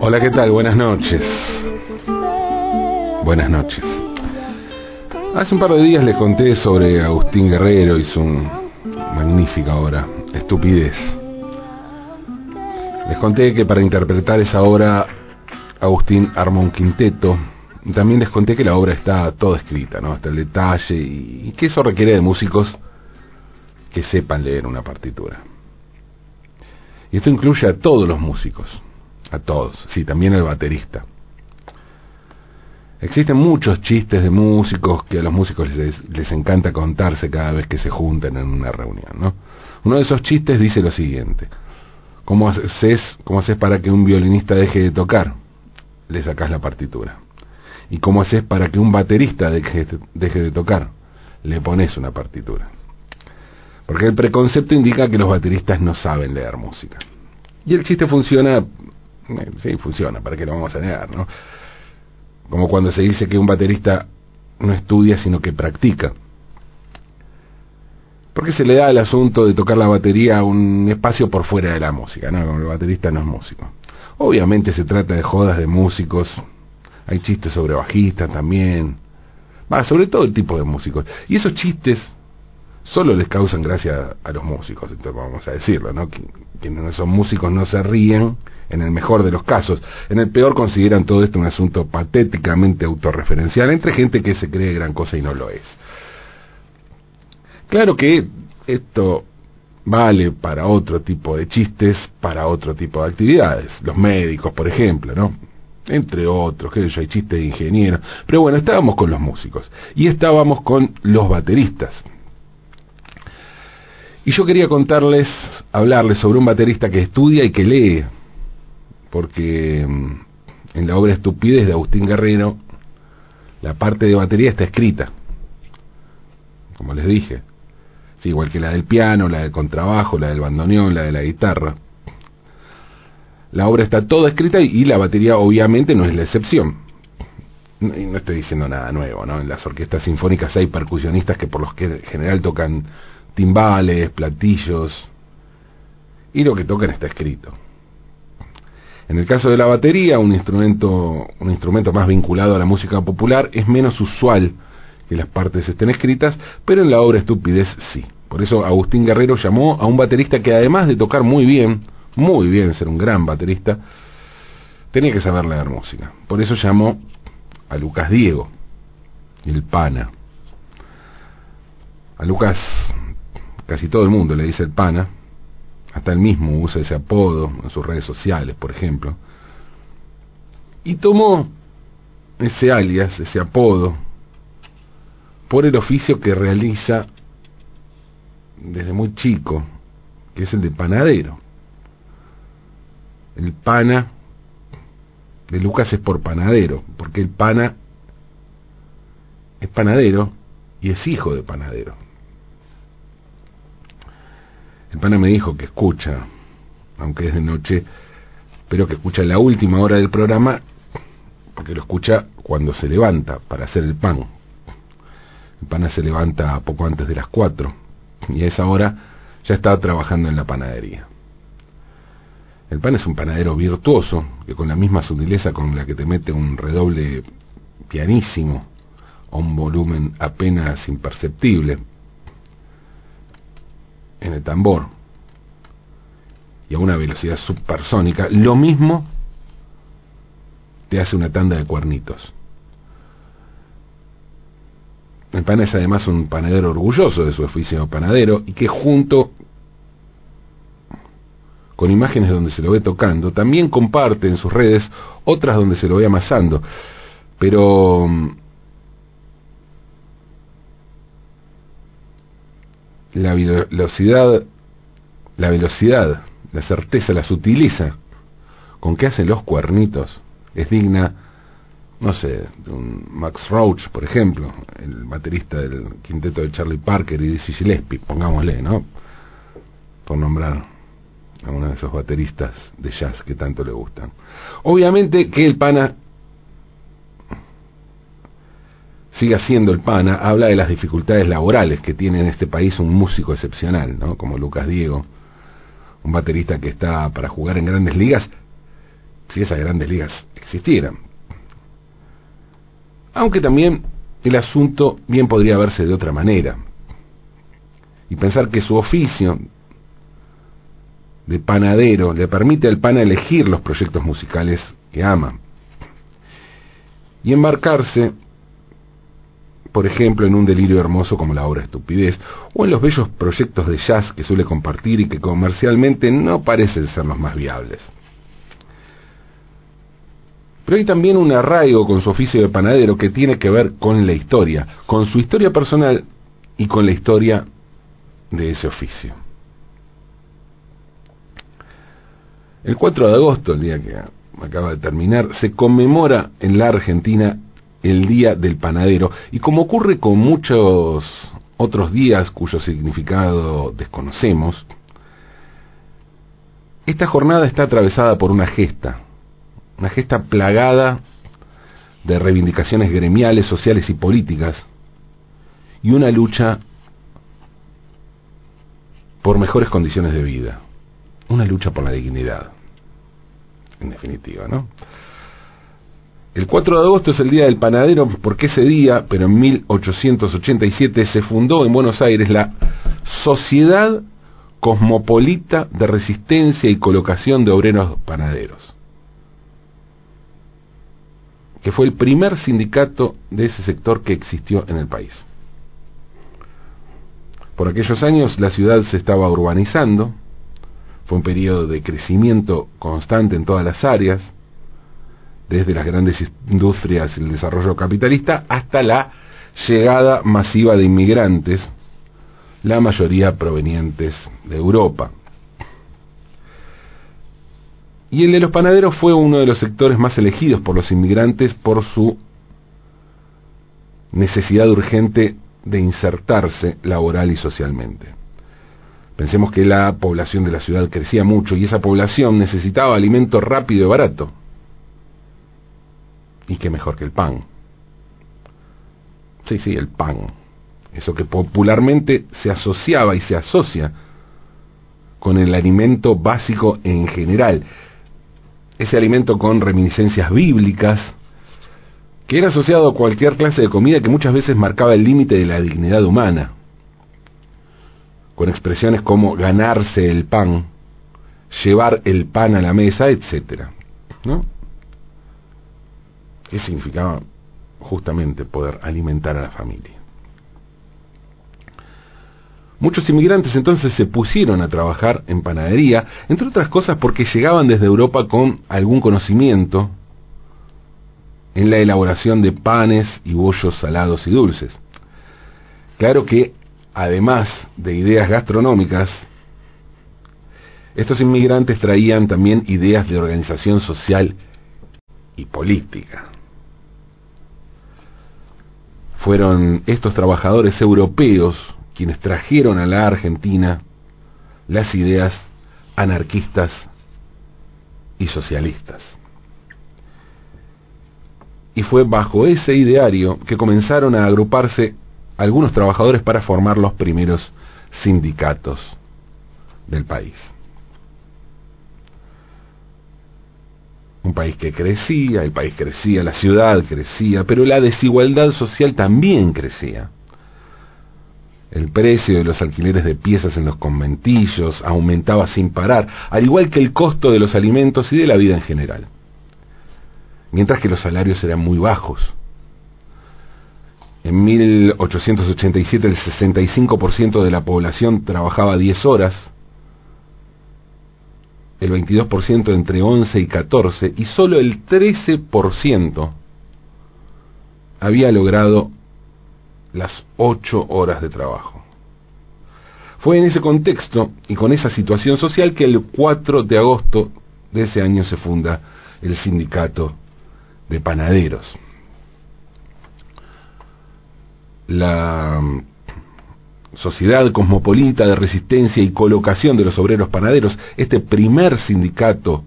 Hola, ¿qué tal? Buenas noches. Buenas noches. Hace un par de días les conté sobre Agustín Guerrero y su magnífica obra, Estupidez. Les conté que para interpretar esa obra Agustín armó un quinteto. También les conté que la obra está toda escrita, ¿no? Hasta el detalle y que eso requiere de músicos que sepan leer una partitura. Y esto incluye a todos los músicos, a todos, sí, también al baterista. Existen muchos chistes de músicos que a los músicos les, les, encanta contarse cada vez que se juntan en una reunión, ¿no? Uno de esos chistes dice lo siguiente: ¿Cómo haces, cómo haces para que un violinista deje de tocar? Le sacas la partitura. ¿Y cómo haces para que un baterista deje, deje de tocar? Le pones una partitura. Porque el preconcepto indica que los bateristas no saben leer música. Y el chiste funciona, eh, sí, funciona, ¿para qué lo vamos a negar, no? Como cuando se dice que un baterista no estudia, sino que practica. Porque se le da el asunto de tocar la batería un espacio por fuera de la música, ¿no? Como el baterista no es músico. Obviamente se trata de jodas de músicos, hay chistes sobre bajistas también, va, sobre todo el tipo de músicos. Y esos chistes solo les causan gracia a los músicos, entonces vamos a decirlo, ¿no? Quienes no son músicos no se ríen, en el mejor de los casos. En el peor consideran todo esto un asunto patéticamente autorreferencial entre gente que se cree gran cosa y no lo es. Claro que esto vale para otro tipo de chistes, para otro tipo de actividades. Los médicos, por ejemplo, ¿no? Entre otros, que yo hay chistes de ingenieros. Pero bueno, estábamos con los músicos y estábamos con los bateristas. Y yo quería contarles, hablarles sobre un baterista que estudia y que lee, porque mm, en la obra Estupidez de Agustín Guerrero, la parte de batería está escrita, como les dije, igual que la del piano, la del contrabajo, la del bandoneón, la de la guitarra. La obra está toda escrita y, la batería obviamente no es la excepción. No, estoy diciendo nada nuevo, ¿no? En las orquestas sinfónicas hay percusionistas que por que general tocan timbales, platillos, y lo que tocan está escrito. En el caso de la batería, un instrumento, un instrumento más vinculado a la música popular, es menos usual que las partes estén escritas, pero en la obra Estupidez sí. Por eso Agustín Guerrero llamó a un baterista que además de tocar muy bien, muy bien, ser un gran baterista, tenía que saber leer música. Por eso llamó a Lucas Diego, el pana. A Lucas casi todo el mundo le dice el pana, hasta él mismo usa ese apodo en sus redes sociales, por ejemplo, y tomó ese alias, ese apodo, por el oficio que realiza desde muy chico, que es el de panadero. El pana de Lucas es por panadero, porque el pana es panadero y es hijo de panadero. El pana me dijo que escucha, aunque es de noche, pero que escucha la última hora del programa, porque lo escucha cuando se levanta para hacer el pan. El pana se levanta poco antes de las cuatro y a esa hora ya está trabajando en la panadería. El pan es un panadero virtuoso que con la misma sutileza con la que te mete un redoble pianísimo a un volumen apenas imperceptible, en el tambor y a una velocidad subsónica, lo mismo te hace una tanda de cuernitos. El pan es además un panadero orgulloso de su oficio panadero y que junto con imágenes donde se lo ve tocando, también comparte en sus redes otras donde se lo ve amasando. Pero la velocidad, la velocidad, la certeza, la sutileza con que hacen los cuernitos es digna, no sé, de un Max Roach, por ejemplo, el baterista del quinteto de Charlie Parker y Dizzy Gillespie, pongámosle, ¿no? Por nombrar a uno de esos bateristas de jazz que tanto le gustan. Obviamente que el pana siga siendo el pana, habla de las dificultades laborales que tiene en este país un músico excepcional, ¿no? como Lucas Diego, un baterista que está para jugar en grandes ligas, si esas grandes ligas existieran. Aunque también el asunto bien podría verse de otra manera. Y pensar que su oficio de panadero le permite al pana elegir los proyectos musicales que ama. Y embarcarse, por ejemplo, en un delirio hermoso como la obra Estupidez, o en los bellos proyectos de jazz que suele compartir y que comercialmente no parecen ser los más viables. Pero hay también un arraigo con su oficio de panadero que tiene que ver con la historia, con su historia personal y con la historia de ese oficio. El 4 de agosto, el día que acaba de terminar, se conmemora en la Argentina el Día del Panadero y como ocurre con muchos otros días cuyo significado desconocemos, esta jornada está atravesada por una gesta, una gesta plagada de reivindicaciones gremiales, sociales y políticas, y una lucha por mejores condiciones de vida, una lucha por la dignidad, en definitiva, ¿no? El 4 de agosto es el Día del Panadero porque ese día, pero en 1887, se fundó en Buenos Aires la Sociedad Cosmopolita de Resistencia y Colocación de Obreros Panaderos que fue el primer sindicato de ese sector que existió en el país. Por aquellos años la ciudad se estaba urbanizando, fue un periodo de crecimiento constante en todas las áreas, desde las grandes industrias el desarrollo capitalista hasta la llegada masiva de inmigrantes, la mayoría provenientes de Europa. Y el de los panaderos fue uno de los sectores más elegidos por los inmigrantes por su necesidad urgente de insertarse laboral y socialmente. Pensemos que la población de la ciudad crecía mucho y esa población necesitaba alimento rápido y barato. Y qué mejor que el pan. Sí, sí, el pan. Eso que popularmente se asociaba y se asocia con el alimento básico en general ese alimento con reminiscencias bíblicas, que era asociado a cualquier clase de comida que muchas veces marcaba el límite de la dignidad humana, con expresiones como ganarse el pan, llevar el pan a la mesa, etcétera, ¿no? ¿Qué significaba justamente poder alimentar a la familia? Muchos inmigrantes entonces se pusieron a trabajar en panadería, entre otras cosas porque llegaban desde Europa con algún conocimiento en la elaboración de panes y bollos salados y dulces. Claro que, además de ideas gastronómicas, estos inmigrantes traían también ideas de organización social y política. Fueron estos trabajadores europeos quienes trajeron a la Argentina las ideas anarquistas y socialistas. Y fue bajo ese ideario que comenzaron a agruparse algunos trabajadores para formar los primeros sindicatos del país. Un país que crecía, el país crecía, la ciudad crecía, pero la desigualdad social también crecía. El precio de los alquileres de piezas en los conventillos aumentaba sin parar, al igual que el costo de los alimentos y de la vida en general. Mientras que los salarios eran muy bajos. En 1887 el 65% de la población trabajaba 10 horas, el 22% entre 11 y 14 y solo el 13% había logrado las ocho horas de trabajo. Fue en ese contexto y con esa situación social que el 4 de agosto de ese año se funda el sindicato de panaderos. La Sociedad Cosmopolita de Resistencia y Colocación de los Obreros Panaderos, este primer sindicato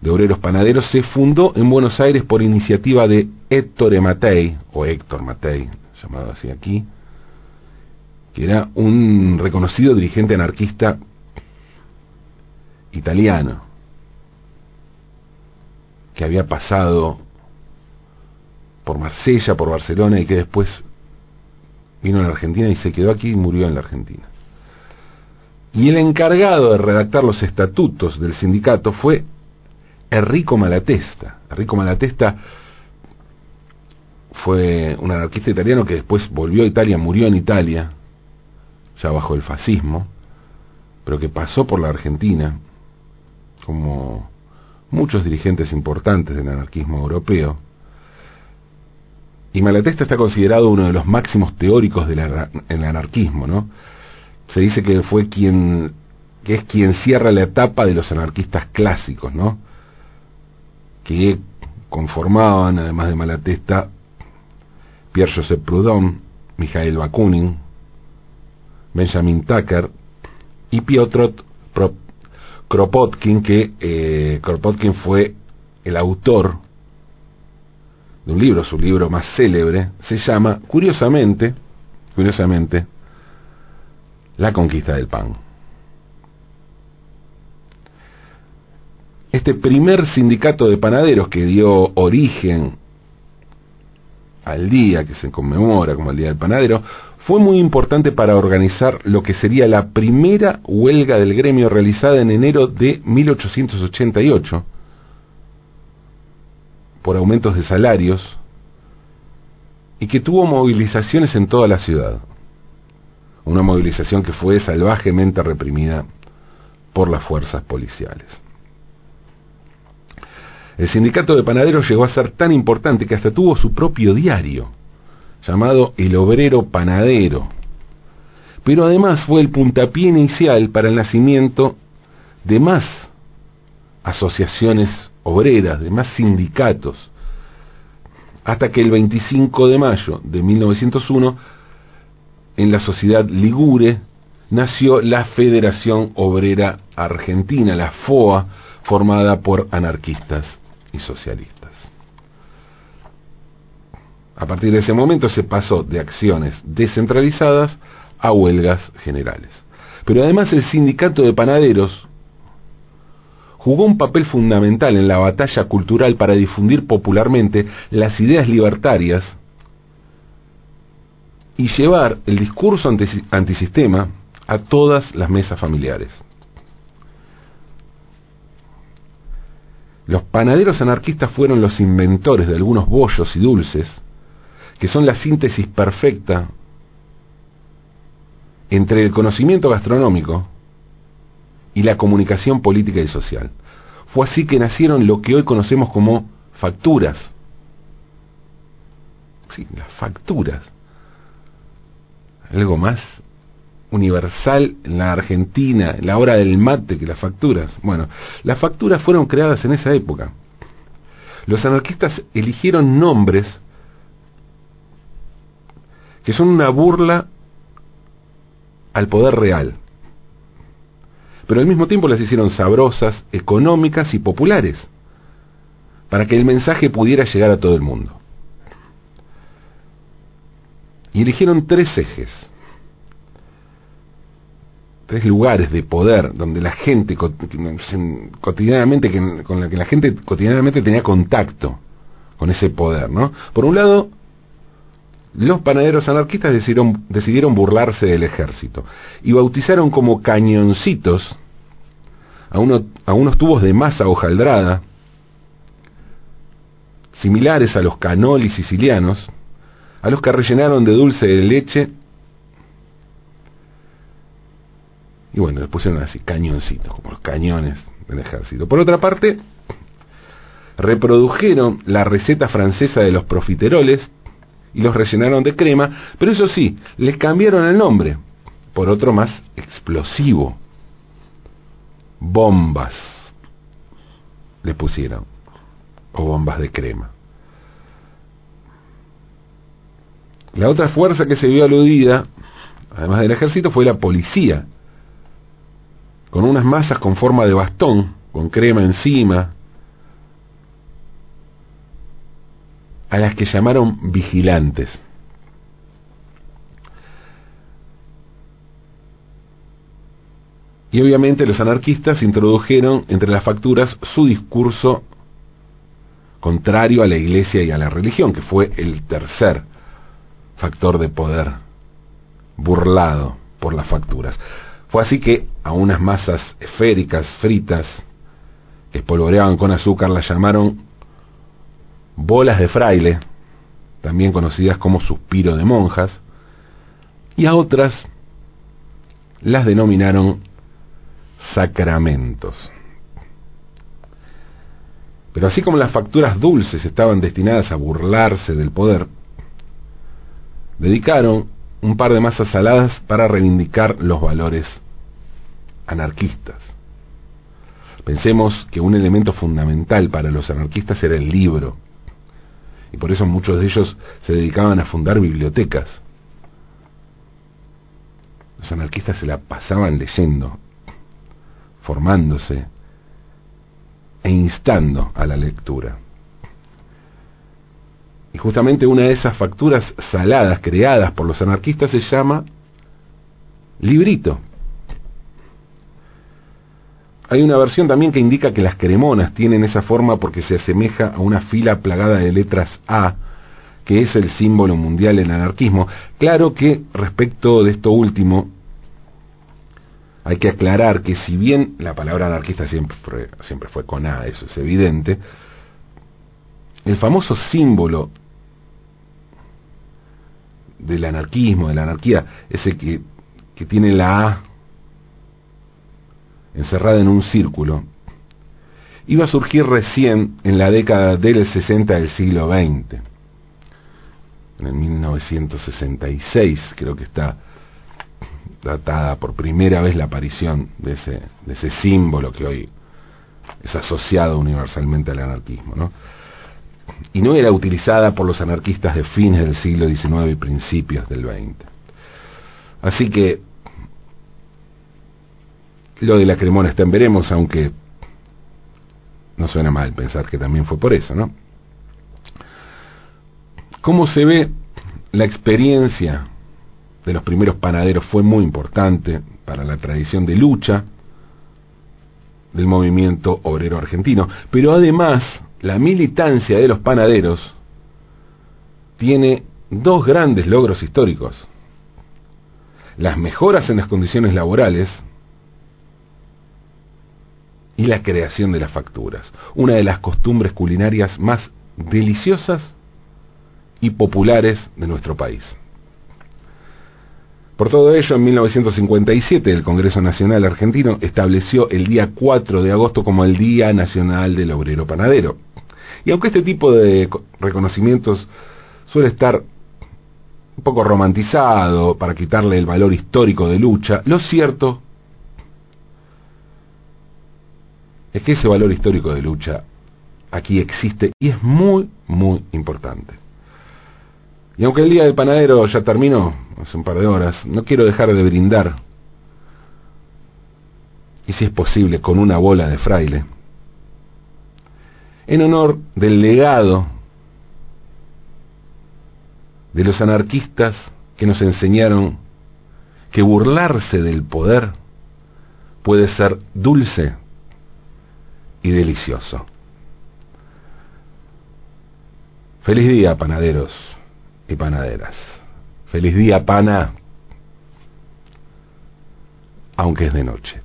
de obreros panaderos, se fundó en Buenos Aires por iniciativa de Héctor Matei, o Héctor Matei, llamado así aquí, que era un reconocido dirigente anarquista italiano que había pasado por Marsella, por Barcelona y que después vino a la Argentina y se quedó aquí y murió en la Argentina. Y el encargado de redactar los estatutos del sindicato fue Enrico Malatesta. Enrico Malatesta fue un anarquista italiano que después volvió a Italia, murió en Italia, ya bajo el fascismo, pero que pasó por la Argentina como muchos dirigentes importantes del anarquismo europeo. Y Malatesta está considerado uno de los máximos teóricos del anarquismo, ¿no? Se dice que fue quien que es quien cierra la etapa de los anarquistas clásicos, ¿no? Que conformaban, además de Malatesta, Pierre-Joseph Proudhon, Mikhail Bakunin, Benjamin Tucker y Piotr Kropotkin, que eh, Kropotkin fue el autor de un libro, su libro más célebre, se llama, curiosamente, curiosamente, La conquista del pan. Este primer sindicato de panaderos que dio origen al día que se conmemora como el Día del Panadero, fue muy importante para organizar lo que sería la primera huelga del gremio realizada en enero de 1888 por aumentos de salarios y que tuvo movilizaciones en toda la ciudad. Una movilización que fue salvajemente reprimida por las fuerzas policiales. El sindicato de panaderos llegó a ser tan importante que hasta tuvo su propio diario, llamado El Obrero Panadero. Pero además fue el puntapié inicial para el nacimiento de más asociaciones obreras, de más sindicatos, hasta que el 25 de mayo de 1901, en la sociedad Ligure, nació la Federación Obrera Argentina, la FOA, formada por anarquistas y socialistas. A partir de ese momento se pasó de acciones descentralizadas a huelgas generales. Pero además el sindicato de panaderos jugó un papel fundamental en la batalla cultural para difundir popularmente las ideas libertarias y llevar el discurso antisistema a todas las mesas familiares. Los panaderos anarquistas fueron los inventores de algunos bollos y dulces, que son la síntesis perfecta entre el conocimiento gastronómico y la comunicación política y social. Fue así que nacieron lo que hoy conocemos como facturas. Sí, las facturas. Algo más universal en la Argentina, en la hora del mate que las facturas. Bueno, las facturas fueron creadas en esa época. Los anarquistas eligieron nombres que son una burla al poder real, pero al mismo tiempo las hicieron sabrosas, económicas y populares, para que el mensaje pudiera llegar a todo el mundo. Y eligieron tres ejes tres lugares de poder donde la gente cotidianamente con la que la gente cotidianamente tenía contacto con ese poder, ¿no? Por un lado, los panaderos anarquistas decidieron, decidieron burlarse del ejército y bautizaron como cañoncitos a, uno, a unos tubos de masa hojaldrada similares a los canolis sicilianos, a los que rellenaron de dulce de leche Y bueno, le pusieron así cañoncitos, como los cañones del ejército. Por otra parte, reprodujeron la receta francesa de los profiteroles y los rellenaron de crema, pero eso sí, les cambiaron el nombre por otro más explosivo. Bombas le pusieron, o bombas de crema. La otra fuerza que se vio aludida, además del ejército, fue la policía, con unas masas con forma de bastón, con crema encima, a las que llamaron vigilantes. Y obviamente los anarquistas introdujeron entre las facturas su discurso contrario a la iglesia y a la religión, que fue el tercer factor de poder burlado por las facturas. Fue así que a unas masas esféricas, fritas, que espolvoreaban con azúcar, las llamaron bolas de fraile, también conocidas como suspiro de monjas, y a otras las denominaron sacramentos. Pero así como las facturas dulces estaban destinadas a burlarse del poder, dedicaron un par de masas saladas para reivindicar los valores anarquistas. Pensemos que un elemento fundamental para los anarquistas era el libro, y por eso muchos de ellos se dedicaban a fundar bibliotecas. Los anarquistas se la pasaban leyendo, formándose e instando a la lectura. Y justamente una de esas facturas saladas creadas por los anarquistas se llama librito. Hay una versión también que indica que las cremonas tienen esa forma porque se asemeja a una fila plagada de letras A, que es el símbolo mundial del anarquismo. Claro que respecto de esto último, hay que aclarar que si bien la palabra anarquista siempre fue, siempre fue con A, eso es evidente, el famoso símbolo del anarquismo, de la anarquía, ese que, que tiene la A encerrada en un círculo, iba a surgir recién en la década del 60 del siglo XX. En el 1966 creo que está datada por primera vez la aparición de ese, de ese símbolo que hoy es asociado universalmente al anarquismo. ¿no? Y no era utilizada por los anarquistas de fines del siglo XIX y principios del XX. Así que lo de la cremona está en veremos, aunque no suena mal pensar que también fue por eso, ¿no? ¿Cómo se ve la experiencia de los primeros panaderos fue muy importante para la tradición de lucha del movimiento obrero argentino. Pero además, la militancia de los panaderos tiene dos grandes logros históricos. Las mejoras en las condiciones laborales y la creación de las facturas, una de las costumbres culinarias más deliciosas y populares de nuestro país. Por todo ello, en 1957 el Congreso Nacional Argentino estableció el día 4 de agosto como el Día Nacional del Obrero Panadero. Y aunque este tipo de reconocimientos suele estar un poco romantizado para quitarle el valor histórico de lucha, lo cierto es que ese valor histórico de lucha aquí existe y es muy, muy importante. Y aunque el día del panadero ya terminó, hace un par de horas, no quiero dejar de brindar, y si es posible, con una bola de fraile, en honor del legado de los anarquistas que nos enseñaron que burlarse del poder puede ser dulce y delicioso. Feliz día, panaderos y panaderas. Feliz día, pana, aunque es de noche.